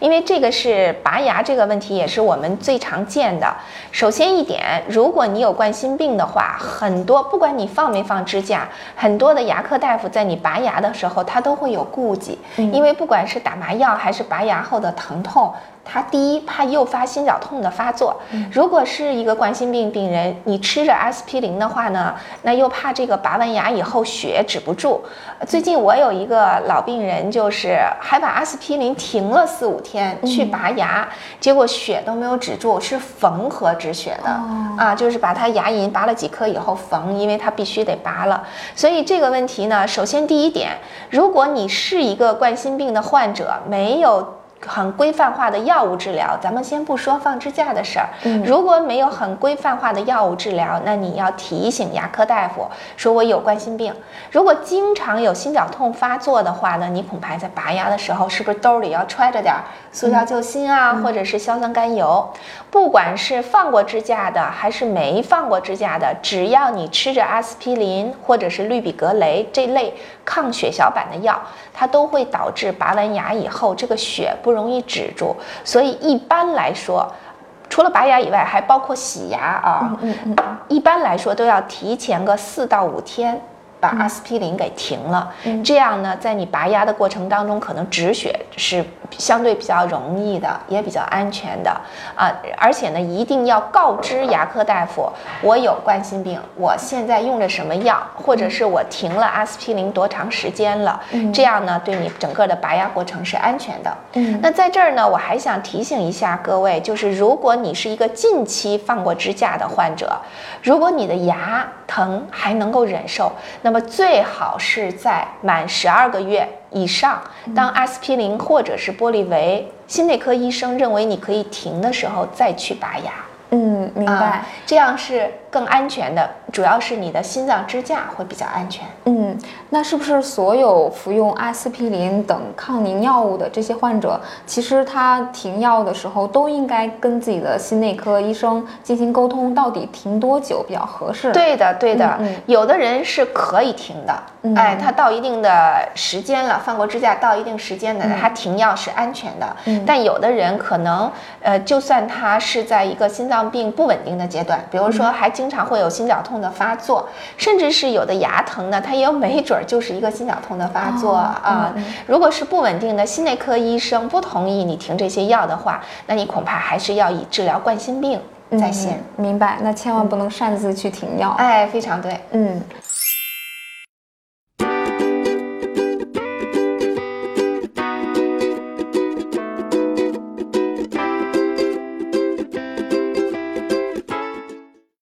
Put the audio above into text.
因为这个是拔牙这个问题，也是我们最常见的。首先一点，如果你有冠心病的话，很多不管你放没放支架，很多的牙科大夫在你拔牙的时候，他都会有顾忌，因为不管是打麻药还是拔牙后的疼痛。他第一怕诱发心绞痛的发作，如果是一个冠心病病人，你吃着阿司匹林的话呢，那又怕这个拔完牙以后血止不住。最近我有一个老病人，就是还把阿司匹林停了四五天去拔牙，结果血都没有止住，是缝合止血的啊，就是把他牙龈拔了几颗以后缝，因为他必须得拔了。所以这个问题呢，首先第一点，如果你是一个冠心病的患者，没有。很规范化的药物治疗，咱们先不说放支架的事儿。如果没有很规范化的药物治疗，那你要提醒牙科大夫说我有冠心病。如果经常有心绞痛发作的话呢，你恐怕在拔牙的时候是不是兜里要揣着点速效救心啊，或者是硝酸甘油？不管是放过支架的还是没放过支架的，只要你吃着阿司匹林或者是氯吡格雷这类抗血小板的药，它都会导致拔完牙以后这个血不容易止住。所以一般来说，除了拔牙以外，还包括洗牙啊。嗯嗯嗯。一般来说都要提前个四到五天。把阿司匹林给停了，这样呢，在你拔牙的过程当中，可能止血是相对比较容易的，也比较安全的。啊。而且呢，一定要告知牙科大夫，我有冠心病，我现在用着什么药，或者是我停了阿司匹林多长时间了，这样呢，对你整个的拔牙过程是安全的。嗯。那在这儿呢，我还想提醒一下各位，就是如果你是一个近期放过支架的患者，如果你的牙疼还能够忍受，那那么最好是在满十二个月以上，当阿司匹林或者是玻璃维心内科医生认为你可以停的时候，再去拔牙。嗯，明白，这样是。更安全的，主要是你的心脏支架会比较安全。嗯，那是不是所有服用阿司匹林等抗凝药物的这些患者，其实他停药的时候都应该跟自己的心内科医生进行沟通，到底停多久比较合适？对的，对的。有的人是可以停的，哎，他到一定的时间了，放过支架到一定时间的，他停药是安全的。但有的人可能，呃，就算他是在一个心脏病不稳定的阶段，比如说还。经常会有心绞痛的发作，甚至是有的牙疼呢，它也有没准儿就是一个心绞痛的发作啊。如果是不稳定的，心内科医生不同意你停这些药的话，那你恐怕还是要以治疗冠心病在先。明白，那千万不能擅自去停药。哎，非常对，嗯。